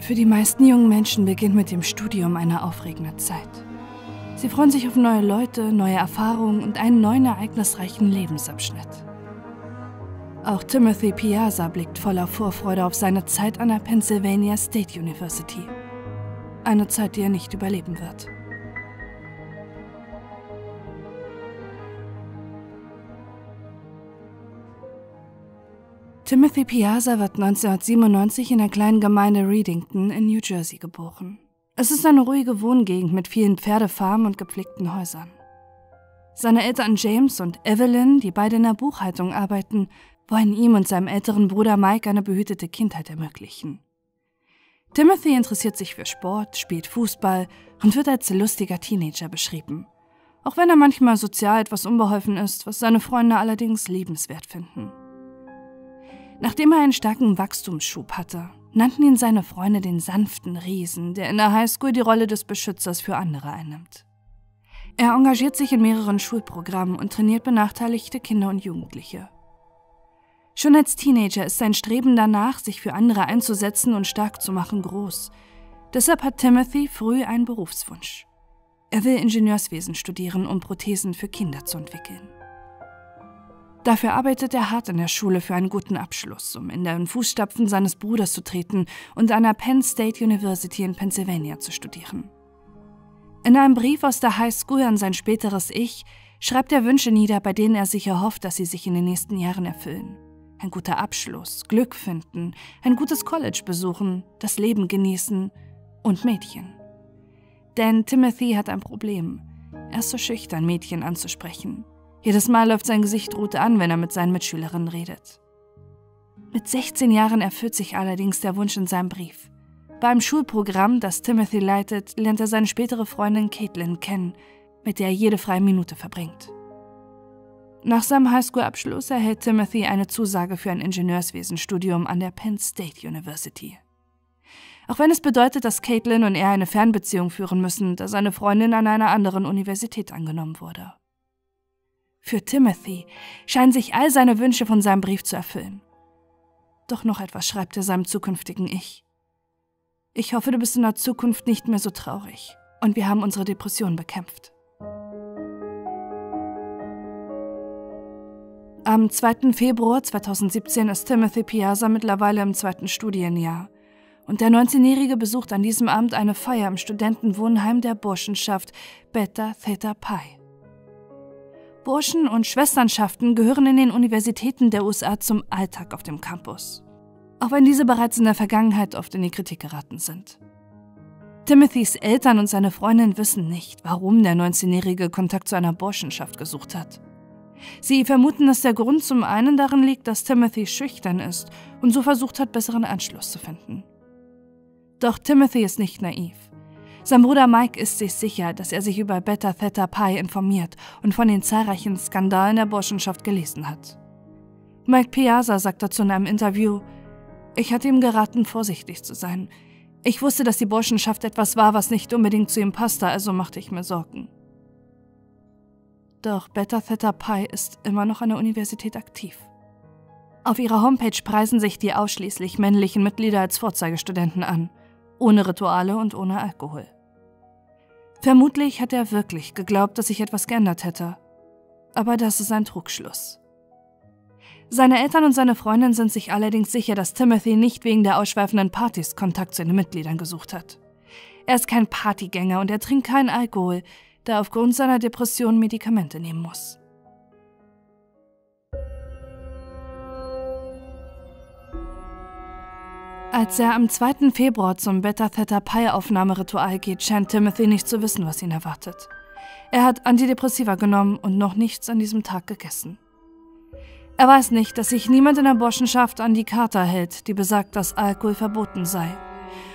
Für die meisten jungen Menschen beginnt mit dem Studium eine aufregende Zeit. Sie freuen sich auf neue Leute, neue Erfahrungen und einen neuen ereignisreichen Lebensabschnitt. Auch Timothy Piazza blickt voller Vorfreude auf seine Zeit an der Pennsylvania State University. Eine Zeit, die er nicht überleben wird. Timothy Piazza wird 1997 in der kleinen Gemeinde Readington in New Jersey geboren. Es ist eine ruhige Wohngegend mit vielen Pferdefarmen und gepflegten Häusern. Seine Eltern James und Evelyn, die beide in der Buchhaltung arbeiten, wollen ihm und seinem älteren Bruder Mike eine behütete Kindheit ermöglichen. Timothy interessiert sich für Sport, spielt Fußball und wird als lustiger Teenager beschrieben. Auch wenn er manchmal sozial etwas unbeholfen ist, was seine Freunde allerdings liebenswert finden. Nachdem er einen starken Wachstumsschub hatte, nannten ihn seine Freunde den sanften Riesen, der in der Highschool die Rolle des Beschützers für andere einnimmt. Er engagiert sich in mehreren Schulprogrammen und trainiert benachteiligte Kinder und Jugendliche. Schon als Teenager ist sein Streben danach, sich für andere einzusetzen und stark zu machen, groß. Deshalb hat Timothy früh einen Berufswunsch. Er will Ingenieurswesen studieren, um Prothesen für Kinder zu entwickeln. Dafür arbeitet er hart in der Schule für einen guten Abschluss, um in den Fußstapfen seines Bruders zu treten und an der Penn State University in Pennsylvania zu studieren. In einem Brief aus der High School an sein späteres Ich schreibt er Wünsche nieder, bei denen er sich erhofft, dass sie sich in den nächsten Jahren erfüllen. Ein guter Abschluss, Glück finden, ein gutes College besuchen, das Leben genießen und Mädchen. Denn Timothy hat ein Problem. Er ist so schüchtern, Mädchen anzusprechen. Jedes Mal läuft sein Gesicht rot an, wenn er mit seinen Mitschülerinnen redet. Mit 16 Jahren erfüllt sich allerdings der Wunsch in seinem Brief. Beim Schulprogramm, das Timothy leitet, lernt er seine spätere Freundin Caitlin kennen, mit der er jede freie Minute verbringt. Nach seinem Highschool-Abschluss erhält Timothy eine Zusage für ein Ingenieurswesenstudium an der Penn State University. Auch wenn es bedeutet, dass Caitlin und er eine Fernbeziehung führen müssen, da seine Freundin an einer anderen Universität angenommen wurde. Für Timothy scheinen sich all seine Wünsche von seinem Brief zu erfüllen. Doch noch etwas schreibt er seinem zukünftigen Ich. Ich hoffe, du bist in der Zukunft nicht mehr so traurig und wir haben unsere Depression bekämpft. Am 2. Februar 2017 ist Timothy Piazza mittlerweile im zweiten Studienjahr und der 19-Jährige besucht an diesem Abend eine Feier im Studentenwohnheim der Burschenschaft Beta Theta Pi. Burschen- und Schwesternschaften gehören in den Universitäten der USA zum Alltag auf dem Campus. Auch wenn diese bereits in der Vergangenheit oft in die Kritik geraten sind. Timothys Eltern und seine Freundin wissen nicht, warum der 19-Jährige Kontakt zu einer Burschenschaft gesucht hat. Sie vermuten, dass der Grund zum einen darin liegt, dass Timothy schüchtern ist und so versucht hat, besseren Anschluss zu finden. Doch Timothy ist nicht naiv. Sein Bruder Mike ist sich sicher, dass er sich über Beta Theta Pi informiert und von den zahlreichen Skandalen der Burschenschaft gelesen hat. Mike Piazza sagt dazu in einem Interview, ich hatte ihm geraten, vorsichtig zu sein. Ich wusste, dass die Burschenschaft etwas war, was nicht unbedingt zu ihm passte, also machte ich mir Sorgen. Doch Beta Theta Pi ist immer noch an der Universität aktiv. Auf ihrer Homepage preisen sich die ausschließlich männlichen Mitglieder als Vorzeigestudenten an ohne Rituale und ohne Alkohol. Vermutlich hat er wirklich geglaubt, dass sich etwas geändert hätte. Aber das ist ein Trugschluss. Seine Eltern und seine Freundin sind sich allerdings sicher, dass Timothy nicht wegen der ausschweifenden Partys Kontakt zu den Mitgliedern gesucht hat. Er ist kein Partygänger und er trinkt keinen Alkohol, da er aufgrund seiner Depression Medikamente nehmen muss. Als er am 2. Februar zum Beta Theta Pi Aufnahmeritual geht, scheint Timothy nicht zu wissen, was ihn erwartet. Er hat Antidepressiva genommen und noch nichts an diesem Tag gegessen. Er weiß nicht, dass sich niemand in der Burschenschaft an die Charta hält, die besagt, dass Alkohol verboten sei.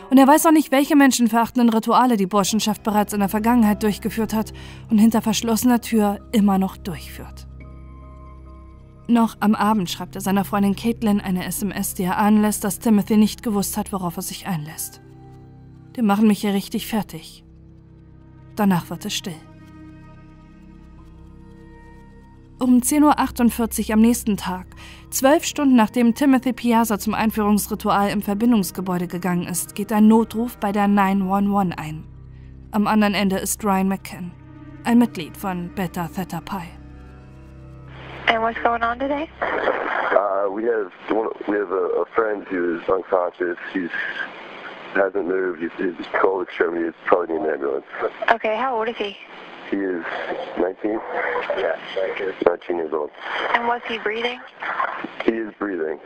Und er weiß auch nicht, welche menschenverachtenden Rituale die Burschenschaft bereits in der Vergangenheit durchgeführt hat und hinter verschlossener Tür immer noch durchführt. Noch am Abend schreibt er seiner Freundin Caitlin eine SMS, die er anlässt, dass Timothy nicht gewusst hat, worauf er sich einlässt. Die machen mich hier richtig fertig. Danach wird es still. Um 10.48 Uhr am nächsten Tag Zwölf Stunden nachdem Timothy Piazza zum Einführungsritual im Verbindungsgebäude gegangen ist, geht ein Notruf bei der 911 ein. Am anderen Ende ist Ryan McKinn, ein Mitglied von Beta Theta Pi. And what's going on today? Uh, we have we have a, a friend who is unconscious. He's hasn't moved. He's, he's cold extremity. It's probably need an ambulance. Okay, how old is he? He is 19. Yeah, 19 years old. And was he breathing? He is breathing.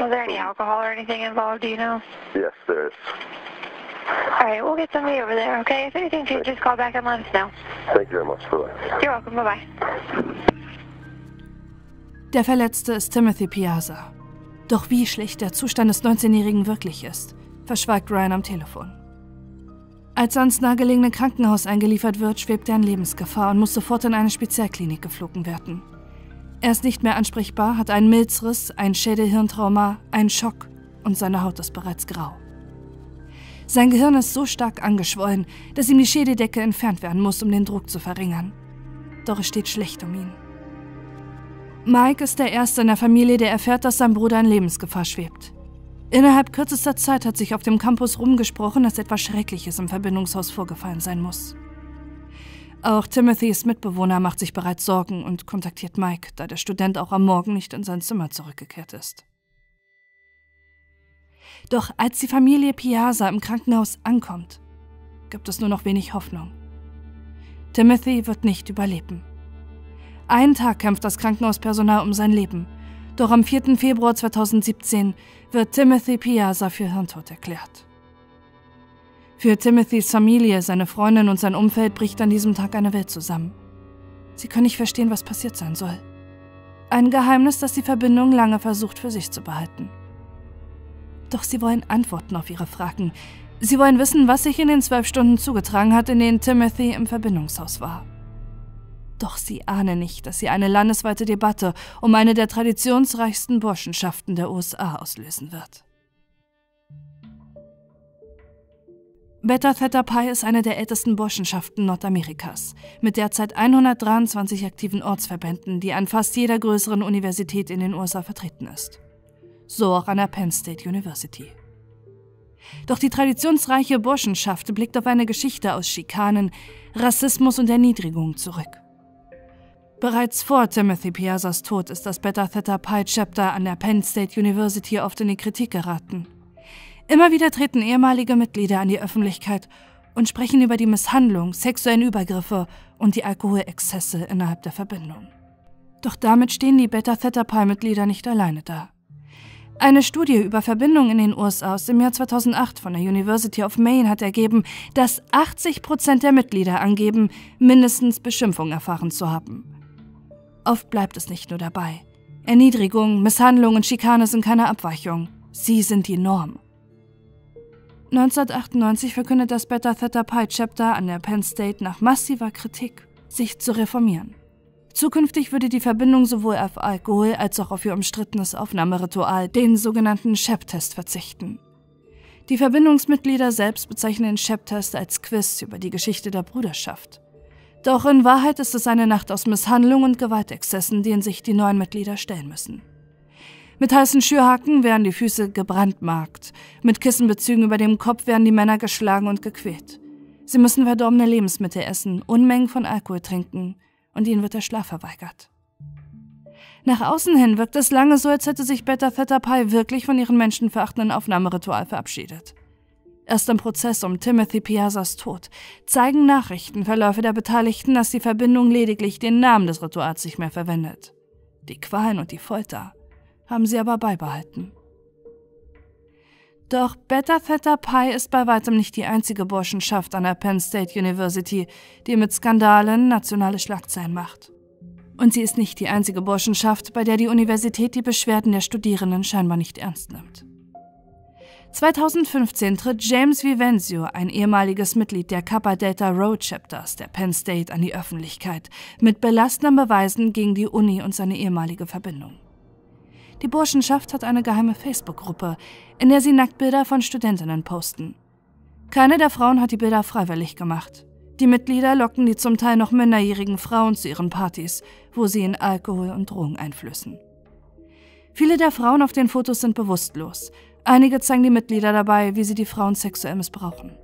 Was there any alcohol or anything involved, do you know? Yes, there is. All right, we'll get somebody over there, okay? If anything just call back and let us know. Thank you very much for that. You're welcome. Bye-bye. Der Verletzte ist Timothy Piazza. Doch wie schlecht der Zustand des 19-Jährigen wirklich ist, verschweigt Ryan am Telefon. Als er ans nahegelegene Krankenhaus eingeliefert wird, schwebt er in Lebensgefahr und muss sofort in eine Spezialklinik geflogen werden. Er ist nicht mehr ansprechbar, hat einen Milzriss, ein Schädelhirntrauma, einen Schock und seine Haut ist bereits grau. Sein Gehirn ist so stark angeschwollen, dass ihm die Schädeldecke entfernt werden muss, um den Druck zu verringern. Doch es steht schlecht um ihn. Mike ist der Erste in der Familie, der erfährt, dass sein Bruder in Lebensgefahr schwebt. Innerhalb kürzester Zeit hat sich auf dem Campus rumgesprochen, dass etwas Schreckliches im Verbindungshaus vorgefallen sein muss. Auch Timothys Mitbewohner macht sich bereits Sorgen und kontaktiert Mike, da der Student auch am Morgen nicht in sein Zimmer zurückgekehrt ist. Doch als die Familie Piazza im Krankenhaus ankommt, gibt es nur noch wenig Hoffnung. Timothy wird nicht überleben. Einen Tag kämpft das Krankenhauspersonal um sein Leben doch am 4. Februar 2017 wird Timothy Piazza für Hirntod erklärt. Für Timothys Familie, seine Freundin und sein Umfeld bricht an diesem Tag eine Welt zusammen. Sie können nicht verstehen, was passiert sein soll. Ein Geheimnis, das die Verbindung lange versucht für sich zu behalten. Doch sie wollen Antworten auf ihre Fragen. Sie wollen wissen, was sich in den zwölf Stunden zugetragen hat, in denen Timothy im Verbindungshaus war. Doch sie ahnen nicht, dass sie eine landesweite Debatte um eine der traditionsreichsten Burschenschaften der USA auslösen wird. Beta Theta Pi ist eine der ältesten Burschenschaften Nordamerikas, mit derzeit 123 aktiven Ortsverbänden, die an fast jeder größeren Universität in den USA vertreten ist. So auch an der Penn State University. Doch die traditionsreiche Burschenschaft blickt auf eine Geschichte aus Schikanen, Rassismus und Erniedrigung zurück. Bereits vor Timothy Piazzas Tod ist das Beta Theta Pi Chapter an der Penn State University oft in die Kritik geraten. Immer wieder treten ehemalige Mitglieder an die Öffentlichkeit und sprechen über die Misshandlung, sexuellen Übergriffe und die Alkoholexzesse innerhalb der Verbindung. Doch damit stehen die Beta Theta Pi Mitglieder nicht alleine da. Eine Studie über Verbindungen in den USA aus dem Jahr 2008 von der University of Maine hat ergeben, dass 80 Prozent der Mitglieder angeben, mindestens Beschimpfung erfahren zu haben. Oft bleibt es nicht nur dabei. Erniedrigung, Misshandlung und Schikane sind keine Abweichung. Sie sind die Norm. 1998 verkündet das Beta Theta Pi Chapter an der Penn State nach massiver Kritik, sich zu reformieren. Zukünftig würde die Verbindung sowohl auf Alkohol als auch auf ihr umstrittenes Aufnahmeritual, den sogenannten Shep-Test, verzichten. Die Verbindungsmitglieder selbst bezeichnen den Shep-Test als Quiz über die Geschichte der Bruderschaft. Doch in Wahrheit ist es eine Nacht aus Misshandlung und Gewaltexzessen, denen sich die neuen Mitglieder stellen müssen. Mit heißen Schürhaken werden die Füße gebrandmarkt, mit Kissenbezügen über dem Kopf werden die Männer geschlagen und gequält. Sie müssen verdorbene Lebensmittel essen, Unmengen von Alkohol trinken und ihnen wird der Schlaf verweigert. Nach außen hin wirkt es lange so, als hätte sich Beta Theta Pi wirklich von ihrem menschenverachtenden Aufnahmeritual verabschiedet. Erst im Prozess um Timothy Piazzas Tod zeigen Nachrichtenverläufe der Beteiligten, dass die Verbindung lediglich den Namen des Rituals nicht mehr verwendet. Die Qualen und die Folter haben sie aber beibehalten. Doch Beta Theta Pi ist bei weitem nicht die einzige Burschenschaft an der Penn State University, die mit Skandalen nationale Schlagzeilen macht. Und sie ist nicht die einzige Burschenschaft, bei der die Universität die Beschwerden der Studierenden scheinbar nicht ernst nimmt. 2015 tritt James Vivenzio, ein ehemaliges Mitglied der Kappa Delta Road Chapters der Penn State, an die Öffentlichkeit mit belastenden Beweisen gegen die Uni und seine ehemalige Verbindung. Die Burschenschaft hat eine geheime Facebook-Gruppe, in der sie Nacktbilder von Studentinnen posten. Keine der Frauen hat die Bilder freiwillig gemacht. Die Mitglieder locken die zum Teil noch minderjährigen Frauen zu ihren Partys, wo sie in Alkohol und Drogen einflößen. Viele der Frauen auf den Fotos sind bewusstlos. Einige zeigen die Mitglieder dabei, wie sie die Frauen sexuell missbrauchen.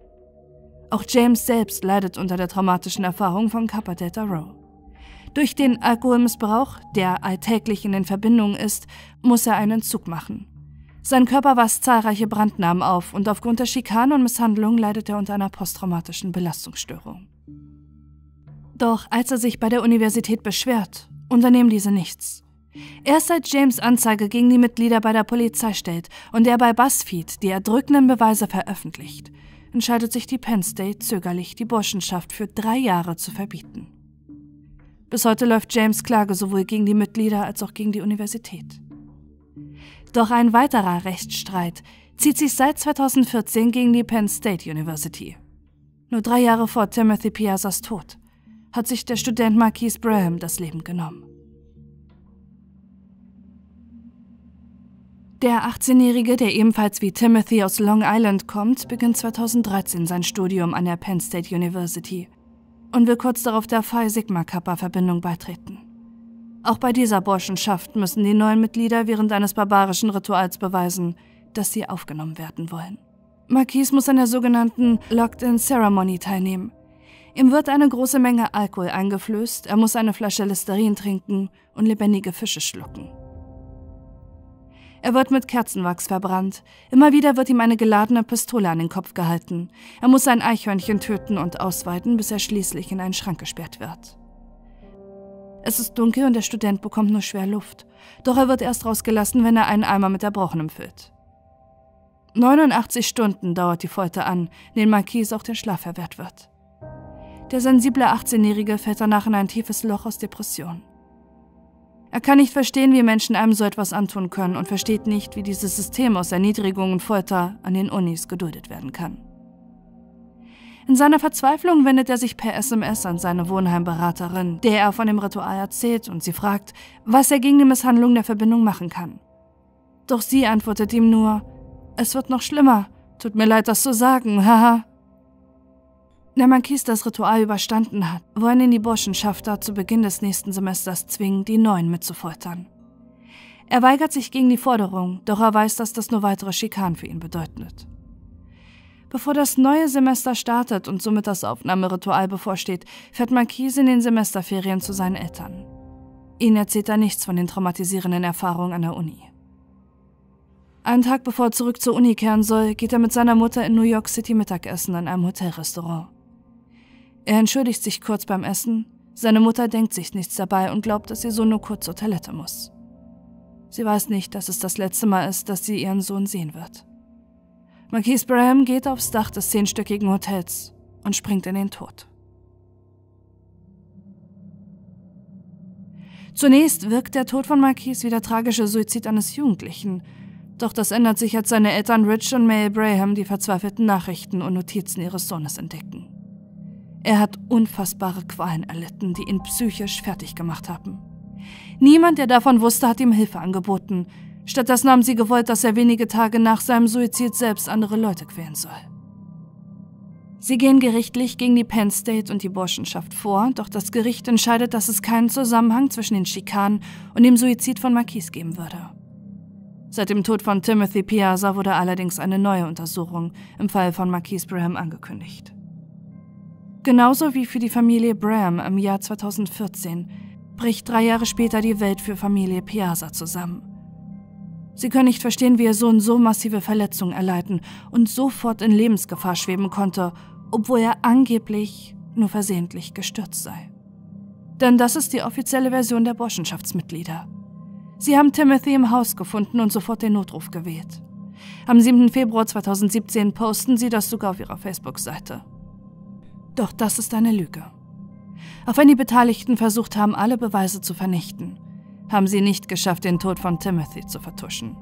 Auch James selbst leidet unter der traumatischen Erfahrung von Kappa Delta Rho. Durch den Alkoholmissbrauch, der alltäglich in den Verbindungen ist, muss er einen Zug machen. Sein Körper weist zahlreiche Brandnamen auf und aufgrund der Schikanen und Misshandlungen leidet er unter einer posttraumatischen Belastungsstörung. Doch als er sich bei der Universität beschwert, unternehmen diese nichts. Erst seit James Anzeige gegen die Mitglieder bei der Polizei stellt und er bei BuzzFeed die erdrückenden Beweise veröffentlicht, entscheidet sich die Penn State zögerlich, die Burschenschaft für drei Jahre zu verbieten. Bis heute läuft James Klage sowohl gegen die Mitglieder als auch gegen die Universität. Doch ein weiterer Rechtsstreit zieht sich seit 2014 gegen die Penn State University. Nur drei Jahre vor Timothy Piazzas Tod hat sich der Student Marquise Braham das Leben genommen. Der 18-Jährige, der ebenfalls wie Timothy aus Long Island kommt, beginnt 2013 sein Studium an der Penn State University und will kurz darauf der Phi Sigma Kappa Verbindung beitreten. Auch bei dieser Burschenschaft müssen die neuen Mitglieder während eines barbarischen Rituals beweisen, dass sie aufgenommen werden wollen. Marquise muss an der sogenannten Locked-in Ceremony teilnehmen. Ihm wird eine große Menge Alkohol eingeflößt, er muss eine Flasche Listerin trinken und lebendige Fische schlucken. Er wird mit Kerzenwachs verbrannt. Immer wieder wird ihm eine geladene Pistole an den Kopf gehalten. Er muss ein Eichhörnchen töten und ausweiten, bis er schließlich in einen Schrank gesperrt wird. Es ist dunkel und der Student bekommt nur schwer Luft. Doch er wird erst rausgelassen, wenn er einen Eimer mit Erbrochenem füllt. 89 Stunden dauert die Folter an, den Marquis auch der Schlaf verwehrt wird. Der sensible 18-Jährige fällt danach in ein tiefes Loch aus Depression. Er kann nicht verstehen, wie Menschen einem so etwas antun können und versteht nicht, wie dieses System aus Erniedrigung und Folter an den Unis geduldet werden kann. In seiner Verzweiflung wendet er sich per SMS an seine Wohnheimberaterin, der er von dem Ritual erzählt und sie fragt, was er gegen die Misshandlung der Verbindung machen kann. Doch sie antwortet ihm nur, es wird noch schlimmer, tut mir leid, das zu sagen, haha. Marquis das Ritual überstanden hat, wollen ihn die Burschenschafter zu Beginn des nächsten Semesters zwingen, die Neuen mitzufoltern. Er weigert sich gegen die Forderung, doch er weiß, dass das nur weitere Schikanen für ihn bedeutet. Bevor das neue Semester startet und somit das Aufnahmeritual bevorsteht, fährt Marquis in den Semesterferien zu seinen Eltern. Ihnen erzählt er nichts von den traumatisierenden Erfahrungen an der Uni. Einen Tag bevor er zurück zur Uni kehren soll, geht er mit seiner Mutter in New York City Mittagessen in einem Hotelrestaurant. Er entschuldigt sich kurz beim Essen. Seine Mutter denkt sich nichts dabei und glaubt, dass ihr Sohn nur kurz zur Toilette muss. Sie weiß nicht, dass es das letzte Mal ist, dass sie ihren Sohn sehen wird. Marquise Braham geht aufs Dach des zehnstöckigen Hotels und springt in den Tod. Zunächst wirkt der Tod von Marquise wie der tragische Suizid eines Jugendlichen, doch das ändert sich, als seine Eltern Rich und May Braham die verzweifelten Nachrichten und Notizen ihres Sohnes entdecken. Er hat unfassbare Qualen erlitten, die ihn psychisch fertig gemacht haben. Niemand, der davon wusste, hat ihm Hilfe angeboten. Stattdessen haben sie gewollt, dass er wenige Tage nach seinem Suizid selbst andere Leute quälen soll. Sie gehen gerichtlich gegen die Penn State und die Burschenschaft vor, doch das Gericht entscheidet, dass es keinen Zusammenhang zwischen den Schikanen und dem Suizid von Marquise geben würde. Seit dem Tod von Timothy Piazza wurde allerdings eine neue Untersuchung im Fall von Marquise Braham angekündigt. Genauso wie für die Familie Bram im Jahr 2014 bricht drei Jahre später die Welt für Familie Piazza zusammen. Sie können nicht verstehen, wie ihr Sohn so massive Verletzungen erleiden und sofort in Lebensgefahr schweben konnte, obwohl er angeblich nur versehentlich gestürzt sei. Denn das ist die offizielle Version der Burschenschaftsmitglieder. Sie haben Timothy im Haus gefunden und sofort den Notruf gewählt. Am 7. Februar 2017 posten sie das sogar auf ihrer Facebook-Seite. Doch das ist eine Lüge. Auch wenn die Beteiligten versucht haben, alle Beweise zu vernichten, haben sie nicht geschafft, den Tod von Timothy zu vertuschen.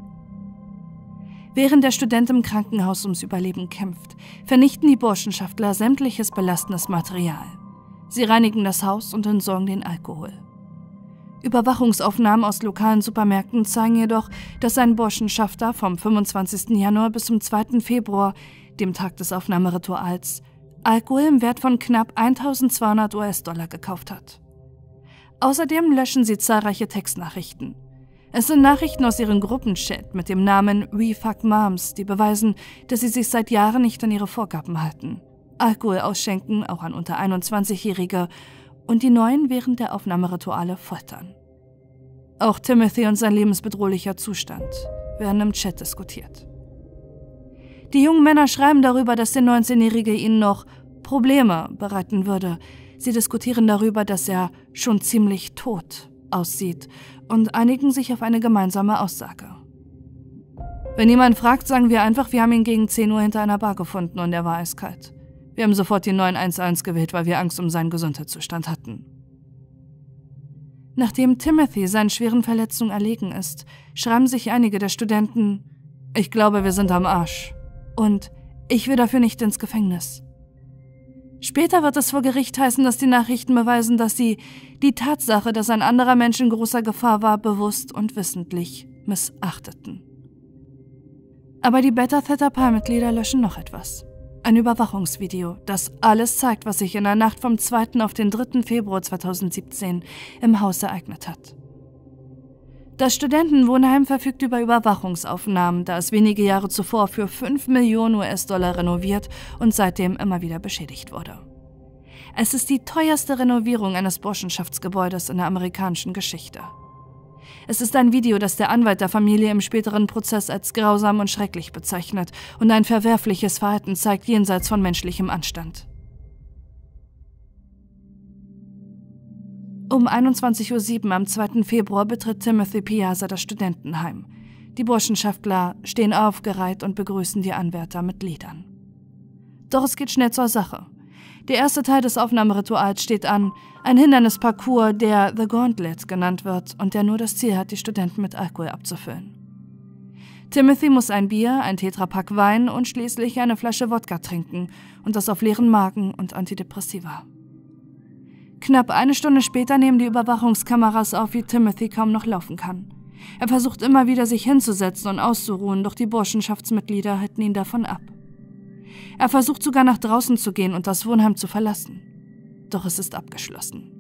Während der Student im Krankenhaus ums Überleben kämpft, vernichten die Burschenschaftler sämtliches belastendes Material. Sie reinigen das Haus und entsorgen den Alkohol. Überwachungsaufnahmen aus lokalen Supermärkten zeigen jedoch, dass ein Burschenschafter vom 25. Januar bis zum 2. Februar, dem Tag des Aufnahmerituals, Alkohol im Wert von knapp 1200 US-Dollar gekauft hat. Außerdem löschen sie zahlreiche Textnachrichten. Es sind Nachrichten aus ihrem Gruppenchat mit dem Namen We Fuck Moms, die beweisen, dass sie sich seit Jahren nicht an ihre Vorgaben halten. Alkohol ausschenken, auch an unter 21-Jährige, und die neuen während der Aufnahmerituale foltern. Auch Timothy und sein lebensbedrohlicher Zustand werden im Chat diskutiert. Die jungen Männer schreiben darüber, dass der 19-Jährige ihnen noch Probleme bereiten würde. Sie diskutieren darüber, dass er schon ziemlich tot aussieht und einigen sich auf eine gemeinsame Aussage. Wenn jemand fragt, sagen wir einfach, wir haben ihn gegen 10 Uhr hinter einer Bar gefunden und er war eiskalt. Wir haben sofort die 911 gewählt, weil wir Angst um seinen Gesundheitszustand hatten. Nachdem Timothy seinen schweren Verletzungen erlegen ist, schreiben sich einige der Studenten, ich glaube, wir sind am Arsch. Und ich will dafür nicht ins Gefängnis. Später wird es vor Gericht heißen, dass die Nachrichten beweisen, dass sie die Tatsache, dass ein anderer Mensch in großer Gefahr war, bewusst und wissentlich missachteten. Aber die Beta Theta Pi-Mitglieder löschen noch etwas. Ein Überwachungsvideo, das alles zeigt, was sich in der Nacht vom 2. auf den 3. Februar 2017 im Haus ereignet hat. Das Studentenwohnheim verfügt über Überwachungsaufnahmen, da es wenige Jahre zuvor für 5 Millionen US-Dollar renoviert und seitdem immer wieder beschädigt wurde. Es ist die teuerste Renovierung eines Burschenschaftsgebäudes in der amerikanischen Geschichte. Es ist ein Video, das der Anwalt der Familie im späteren Prozess als grausam und schrecklich bezeichnet und ein verwerfliches Verhalten zeigt jenseits von menschlichem Anstand. Um 21.07 Uhr am 2. Februar betritt Timothy Piazza das Studentenheim. Die Burschenschaftler stehen aufgereiht und begrüßen die Anwärter mit Liedern. Doch es geht schnell zur Sache. Der erste Teil des Aufnahmerituals steht an, ein Hindernisparcours, der The Gauntlet genannt wird und der nur das Ziel hat, die Studenten mit Alkohol abzufüllen. Timothy muss ein Bier, ein Tetrapack Wein und schließlich eine Flasche Wodka trinken und das auf leeren Magen und Antidepressiva. Knapp eine Stunde später nehmen die Überwachungskameras auf, wie Timothy kaum noch laufen kann. Er versucht immer wieder, sich hinzusetzen und auszuruhen, doch die Burschenschaftsmitglieder halten ihn davon ab. Er versucht sogar nach draußen zu gehen und das Wohnheim zu verlassen. Doch es ist abgeschlossen.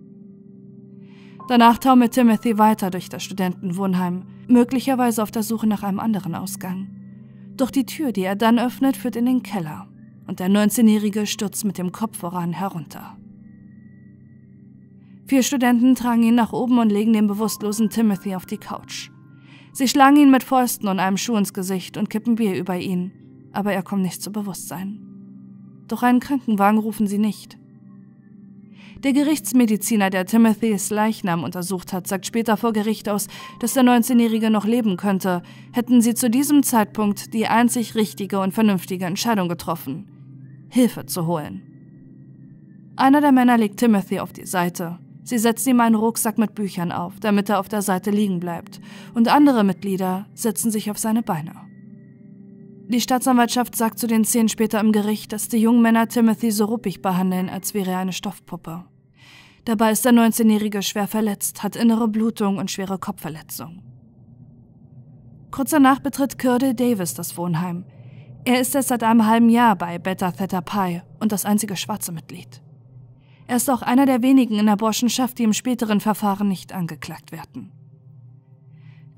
Danach taumelt Timothy weiter durch das Studentenwohnheim, möglicherweise auf der Suche nach einem anderen Ausgang. Doch die Tür, die er dann öffnet, führt in den Keller und der 19-Jährige stürzt mit dem Kopf voran herunter. Vier Studenten tragen ihn nach oben und legen den bewusstlosen Timothy auf die Couch. Sie schlagen ihn mit Fäusten und einem Schuh ins Gesicht und kippen Bier über ihn, aber er kommt nicht zu Bewusstsein. Doch einen Krankenwagen rufen sie nicht. Der Gerichtsmediziner, der Timothys Leichnam untersucht hat, sagt später vor Gericht aus, dass der 19-Jährige noch leben könnte, hätten sie zu diesem Zeitpunkt die einzig richtige und vernünftige Entscheidung getroffen, Hilfe zu holen. Einer der Männer legt Timothy auf die Seite, Sie setzen ihm einen Rucksack mit Büchern auf, damit er auf der Seite liegen bleibt, und andere Mitglieder setzen sich auf seine Beine. Die Staatsanwaltschaft sagt zu den Szenen später im Gericht, dass die jungen Männer Timothy so ruppig behandeln, als wäre er eine Stoffpuppe. Dabei ist der 19-Jährige schwer verletzt, hat innere Blutung und schwere Kopfverletzung. Kurz danach betritt Curdle Davis das Wohnheim. Er ist erst seit einem halben Jahr bei Beta Theta Pi und das einzige schwarze Mitglied. Er ist auch einer der wenigen in der Burschenschaft, die im späteren Verfahren nicht angeklagt werden.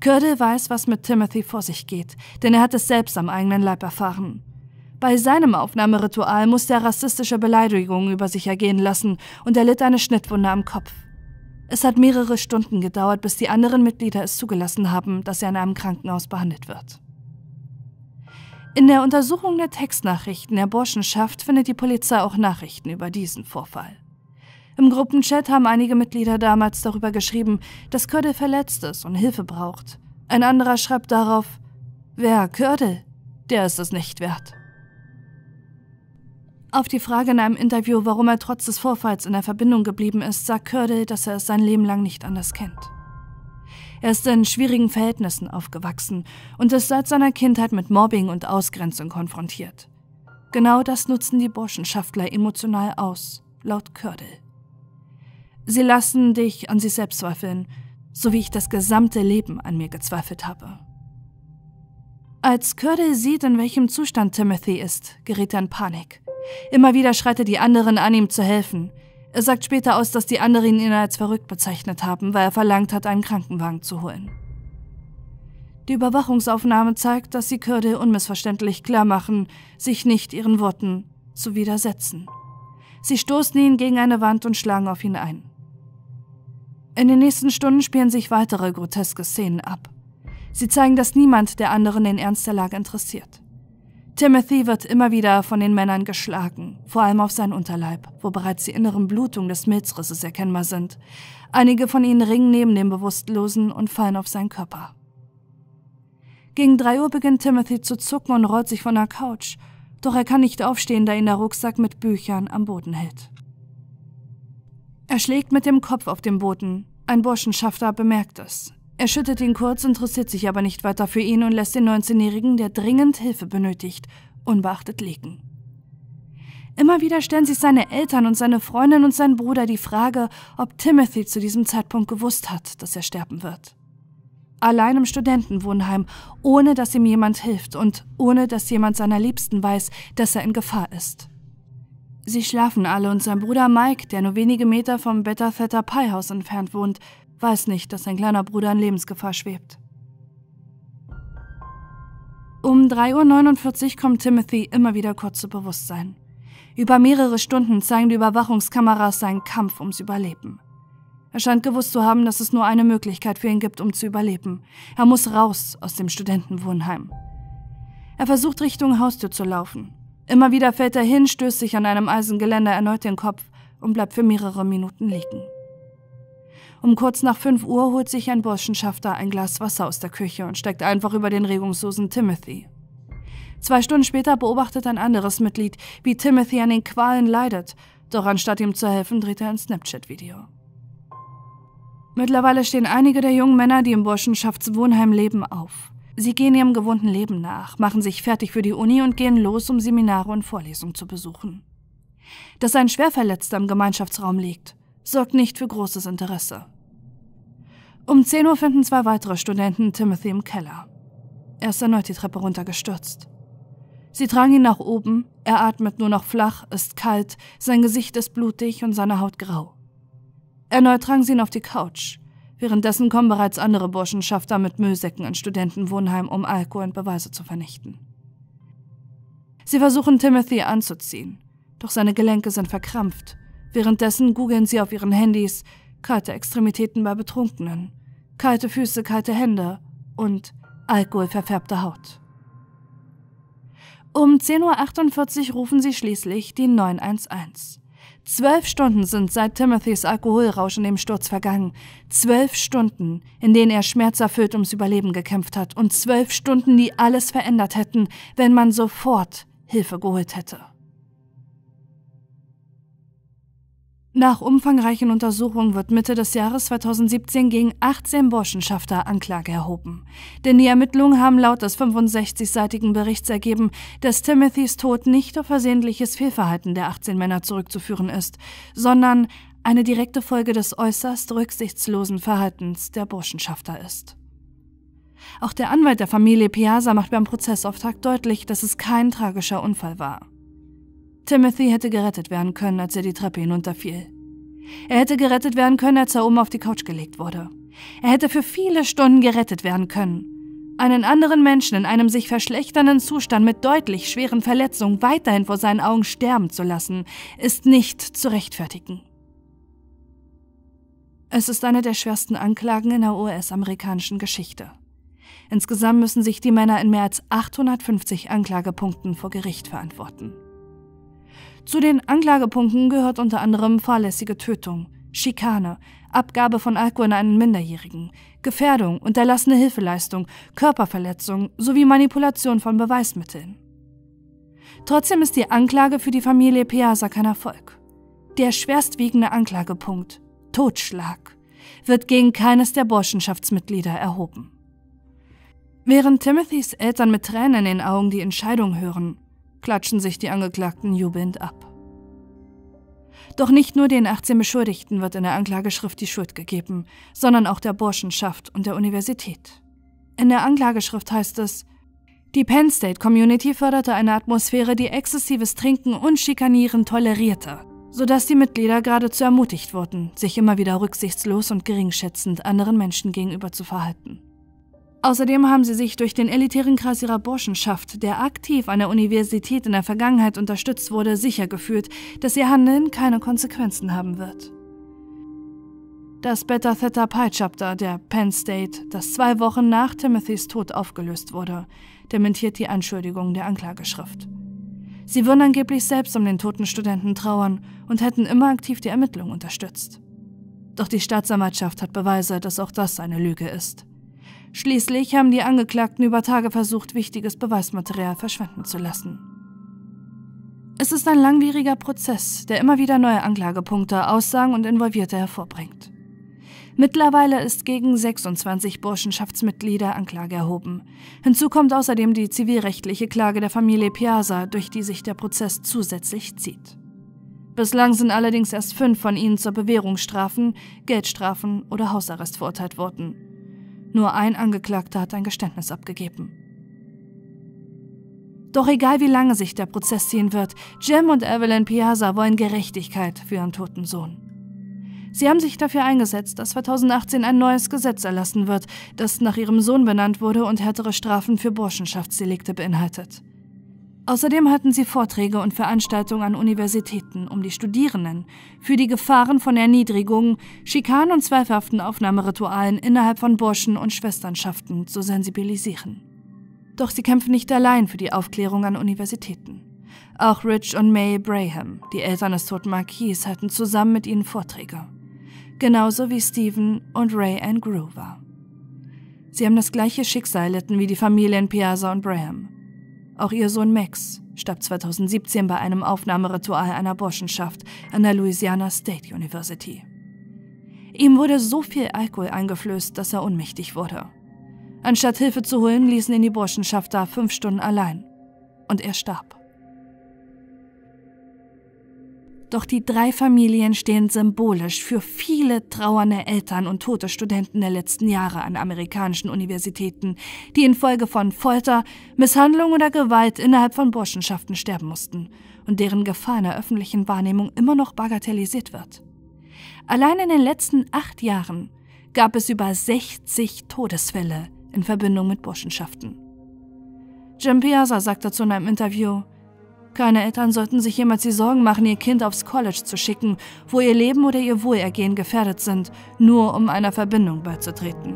Curdle weiß, was mit Timothy vor sich geht, denn er hat es selbst am eigenen Leib erfahren. Bei seinem Aufnahmeritual musste er rassistische Beleidigungen über sich ergehen lassen und er litt eine Schnittwunde am Kopf. Es hat mehrere Stunden gedauert, bis die anderen Mitglieder es zugelassen haben, dass er in einem Krankenhaus behandelt wird. In der Untersuchung der Textnachrichten der Burschenschaft findet die Polizei auch Nachrichten über diesen Vorfall. Im Gruppenchat haben einige Mitglieder damals darüber geschrieben, dass Kördel verletzt ist und Hilfe braucht. Ein anderer schreibt darauf, wer Kördel? Der ist es nicht wert. Auf die Frage in einem Interview, warum er trotz des Vorfalls in der Verbindung geblieben ist, sagt Kördel, dass er es sein Leben lang nicht anders kennt. Er ist in schwierigen Verhältnissen aufgewachsen und ist seit seiner Kindheit mit Mobbing und Ausgrenzung konfrontiert. Genau das nutzen die Burschenschaftler emotional aus, laut Kördel. Sie lassen dich an sich selbst zweifeln, so wie ich das gesamte Leben an mir gezweifelt habe. Als Curdle sieht, in welchem Zustand Timothy ist, gerät er in Panik. Immer wieder schreit er die anderen an, ihm zu helfen. Er sagt später aus, dass die anderen ihn als verrückt bezeichnet haben, weil er verlangt hat, einen Krankenwagen zu holen. Die Überwachungsaufnahme zeigt, dass sie Kürde unmissverständlich klar machen, sich nicht ihren Worten zu widersetzen. Sie stoßen ihn gegen eine Wand und schlagen auf ihn ein. In den nächsten Stunden spielen sich weitere groteske Szenen ab. Sie zeigen, dass niemand der anderen den Ernst der Lage interessiert. Timothy wird immer wieder von den Männern geschlagen, vor allem auf seinen Unterleib, wo bereits die inneren Blutungen des Milzrisses erkennbar sind. Einige von ihnen ringen neben dem Bewusstlosen und fallen auf seinen Körper. Gegen drei Uhr beginnt Timothy zu zucken und rollt sich von der Couch, doch er kann nicht aufstehen, da ihn der Rucksack mit Büchern am Boden hält. Er schlägt mit dem Kopf auf den Boden. Ein Burschenschafter bemerkt es. Er schüttet ihn kurz, interessiert sich aber nicht weiter für ihn und lässt den 19-Jährigen, der dringend Hilfe benötigt, unbeachtet liegen. Immer wieder stellen sich seine Eltern und seine Freundin und sein Bruder die Frage, ob Timothy zu diesem Zeitpunkt gewusst hat, dass er sterben wird. Allein im Studentenwohnheim, ohne dass ihm jemand hilft und ohne dass jemand seiner Liebsten weiß, dass er in Gefahr ist. Sie schlafen alle und sein Bruder Mike, der nur wenige Meter vom Better Theta Pi Haus entfernt wohnt, weiß nicht, dass sein kleiner Bruder in Lebensgefahr schwebt. Um 3.49 Uhr kommt Timothy immer wieder kurz zu Bewusstsein. Über mehrere Stunden zeigen die Überwachungskameras seinen Kampf ums Überleben. Er scheint gewusst zu haben, dass es nur eine Möglichkeit für ihn gibt, um zu überleben. Er muss raus aus dem Studentenwohnheim. Er versucht Richtung Haustür zu laufen. Immer wieder fällt er hin, stößt sich an einem Eisengeländer erneut den Kopf und bleibt für mehrere Minuten liegen. Um kurz nach 5 Uhr holt sich ein Burschenschafter ein Glas Wasser aus der Küche und steigt einfach über den regungslosen Timothy. Zwei Stunden später beobachtet ein anderes Mitglied, wie Timothy an den Qualen leidet, doch anstatt ihm zu helfen, dreht er ein Snapchat-Video. Mittlerweile stehen einige der jungen Männer, die im Burschenschaftswohnheim leben, auf. Sie gehen ihrem gewohnten Leben nach, machen sich fertig für die Uni und gehen los, um Seminare und Vorlesungen zu besuchen. Dass ein Schwerverletzter im Gemeinschaftsraum liegt, sorgt nicht für großes Interesse. Um 10 Uhr finden zwei weitere Studenten Timothy im Keller. Er ist erneut die Treppe runtergestürzt. Sie tragen ihn nach oben, er atmet nur noch flach, ist kalt, sein Gesicht ist blutig und seine Haut grau. Erneut tragen sie ihn auf die Couch. Währenddessen kommen bereits andere Burschenschafter mit Müllsäcken ins Studentenwohnheim, um Alkohol und Beweise zu vernichten. Sie versuchen Timothy anzuziehen, doch seine Gelenke sind verkrampft Währenddessen googeln sie auf ihren Handys kalte Extremitäten bei Betrunkenen, kalte Füße, kalte Hände und alkoholverfärbte Haut. Um 10.48 Uhr rufen sie schließlich die 911. Zwölf Stunden sind seit Timothys Alkoholrausch in dem Sturz vergangen. Zwölf Stunden, in denen er schmerzerfüllt ums Überleben gekämpft hat. Und zwölf Stunden, die alles verändert hätten, wenn man sofort Hilfe geholt hätte. Nach umfangreichen Untersuchungen wird Mitte des Jahres 2017 gegen 18 Burschenschafter Anklage erhoben. Denn die Ermittlungen haben laut des 65-seitigen Berichts ergeben, dass Timothys Tod nicht auf versehentliches Fehlverhalten der 18 Männer zurückzuführen ist, sondern eine direkte Folge des äußerst rücksichtslosen Verhaltens der Burschenschafter ist. Auch der Anwalt der Familie Piazza macht beim Prozessauftakt deutlich, dass es kein tragischer Unfall war. Timothy hätte gerettet werden können, als er die Treppe hinunterfiel. Er hätte gerettet werden können, als er oben auf die Couch gelegt wurde. Er hätte für viele Stunden gerettet werden können. Einen anderen Menschen in einem sich verschlechternden Zustand mit deutlich schweren Verletzungen weiterhin vor seinen Augen sterben zu lassen, ist nicht zu rechtfertigen. Es ist eine der schwersten Anklagen in der US-amerikanischen Geschichte. Insgesamt müssen sich die Männer in mehr als 850 Anklagepunkten vor Gericht verantworten. Zu den Anklagepunkten gehört unter anderem fahrlässige Tötung, Schikane, Abgabe von Alkohol an einen Minderjährigen, Gefährdung, unterlassene Hilfeleistung, Körperverletzung sowie Manipulation von Beweismitteln. Trotzdem ist die Anklage für die Familie Piazza kein Erfolg. Der schwerstwiegende Anklagepunkt, Totschlag, wird gegen keines der Burschenschaftsmitglieder erhoben. Während Timothys Eltern mit Tränen in den Augen die Entscheidung hören, klatschen sich die Angeklagten jubelnd ab. Doch nicht nur den 18 Beschuldigten wird in der Anklageschrift die Schuld gegeben, sondern auch der Burschenschaft und der Universität. In der Anklageschrift heißt es, die Penn State Community förderte eine Atmosphäre, die exzessives Trinken und Schikanieren tolerierte, sodass die Mitglieder geradezu ermutigt wurden, sich immer wieder rücksichtslos und geringschätzend anderen Menschen gegenüber zu verhalten. Außerdem haben sie sich durch den elitären Kreis ihrer Burschenschaft, der aktiv an der Universität in der Vergangenheit unterstützt wurde, sicher gefühlt, dass ihr Handeln keine Konsequenzen haben wird. Das Beta Theta Pi Chapter der Penn State, das zwei Wochen nach Timothys Tod aufgelöst wurde, dementiert die Anschuldigung der Anklageschrift. Sie würden angeblich selbst um den toten Studenten trauern und hätten immer aktiv die Ermittlungen unterstützt. Doch die Staatsanwaltschaft hat Beweise, dass auch das eine Lüge ist. Schließlich haben die Angeklagten über Tage versucht, wichtiges Beweismaterial verschwenden zu lassen. Es ist ein langwieriger Prozess, der immer wieder neue Anklagepunkte, Aussagen und Involvierte hervorbringt. Mittlerweile ist gegen 26 Burschenschaftsmitglieder Anklage erhoben. Hinzu kommt außerdem die zivilrechtliche Klage der Familie Piazza, durch die sich der Prozess zusätzlich zieht. Bislang sind allerdings erst fünf von ihnen zur Bewährungsstrafen, Geldstrafen oder Hausarrest verurteilt worden. Nur ein Angeklagter hat ein Geständnis abgegeben. Doch egal wie lange sich der Prozess ziehen wird, Jim und Evelyn Piazza wollen Gerechtigkeit für ihren toten Sohn. Sie haben sich dafür eingesetzt, dass 2018 ein neues Gesetz erlassen wird, das nach ihrem Sohn benannt wurde und härtere Strafen für Burschenschaftsdelikte beinhaltet. Außerdem hatten sie Vorträge und Veranstaltungen an Universitäten, um die Studierenden für die Gefahren von Erniedrigung, Schikanen und zweifelhaften Aufnahmeritualen innerhalb von Burschen- und Schwesternschaften zu sensibilisieren. Doch sie kämpfen nicht allein für die Aufklärung an Universitäten. Auch Rich und May Braham, die Eltern des toten Marquis, halten zusammen mit ihnen Vorträge. Genauso wie Stephen und Ray Ann Groover. Sie haben das gleiche Schicksal erlitten wie die Familien Piazza und Braham. Auch ihr Sohn Max starb 2017 bei einem Aufnahmeritual einer Burschenschaft an der Louisiana State University. Ihm wurde so viel Alkohol eingeflößt, dass er ohnmächtig wurde. Anstatt Hilfe zu holen, ließen ihn die Burschenschaft da fünf Stunden allein. Und er starb. Doch die drei Familien stehen symbolisch für viele trauernde Eltern und tote Studenten der letzten Jahre an amerikanischen Universitäten, die infolge von Folter, Misshandlung oder Gewalt innerhalb von Burschenschaften sterben mussten und deren Gefahr in der öffentlichen Wahrnehmung immer noch bagatellisiert wird. Allein in den letzten acht Jahren gab es über 60 Todesfälle in Verbindung mit Burschenschaften. Jim Piazza sagt dazu in einem Interview, keine Eltern sollten sich jemals die Sorgen machen, ihr Kind aufs College zu schicken, wo ihr Leben oder ihr Wohlergehen gefährdet sind, nur um einer Verbindung beizutreten.